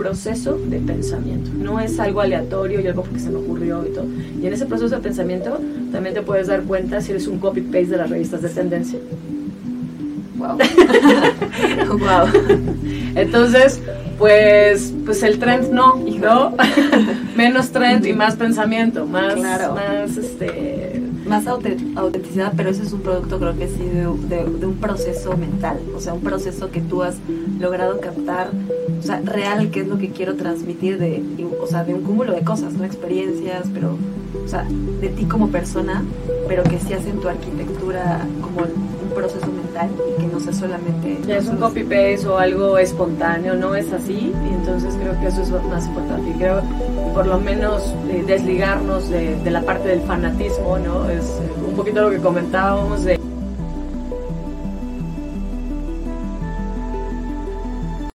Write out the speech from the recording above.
proceso de pensamiento. No es algo aleatorio y algo porque se me ocurrió y todo. Y en ese proceso de pensamiento también te puedes dar cuenta si eres un copy-paste de las revistas de tendencia. Wow. wow. Entonces, pues, pues el trend no, ¿no? Menos trend y más pensamiento, más, más este más autenticidad, pero ese es un producto creo que sí de, de, un proceso mental, o sea, un proceso que tú has logrado captar, o sea, real, qué es lo que quiero transmitir de, o sea, de un cúmulo de cosas, no experiencias, pero, o sea, de ti como persona, pero que sí hacen tu arquitectura como un proceso mental y que no sea solamente... Ya es un copy-paste o algo espontáneo, no es así, y entonces creo que eso es lo más importante, y creo por lo menos eh, desligarnos de, de la parte del fanatismo, ¿no? un poquito lo que comentábamos de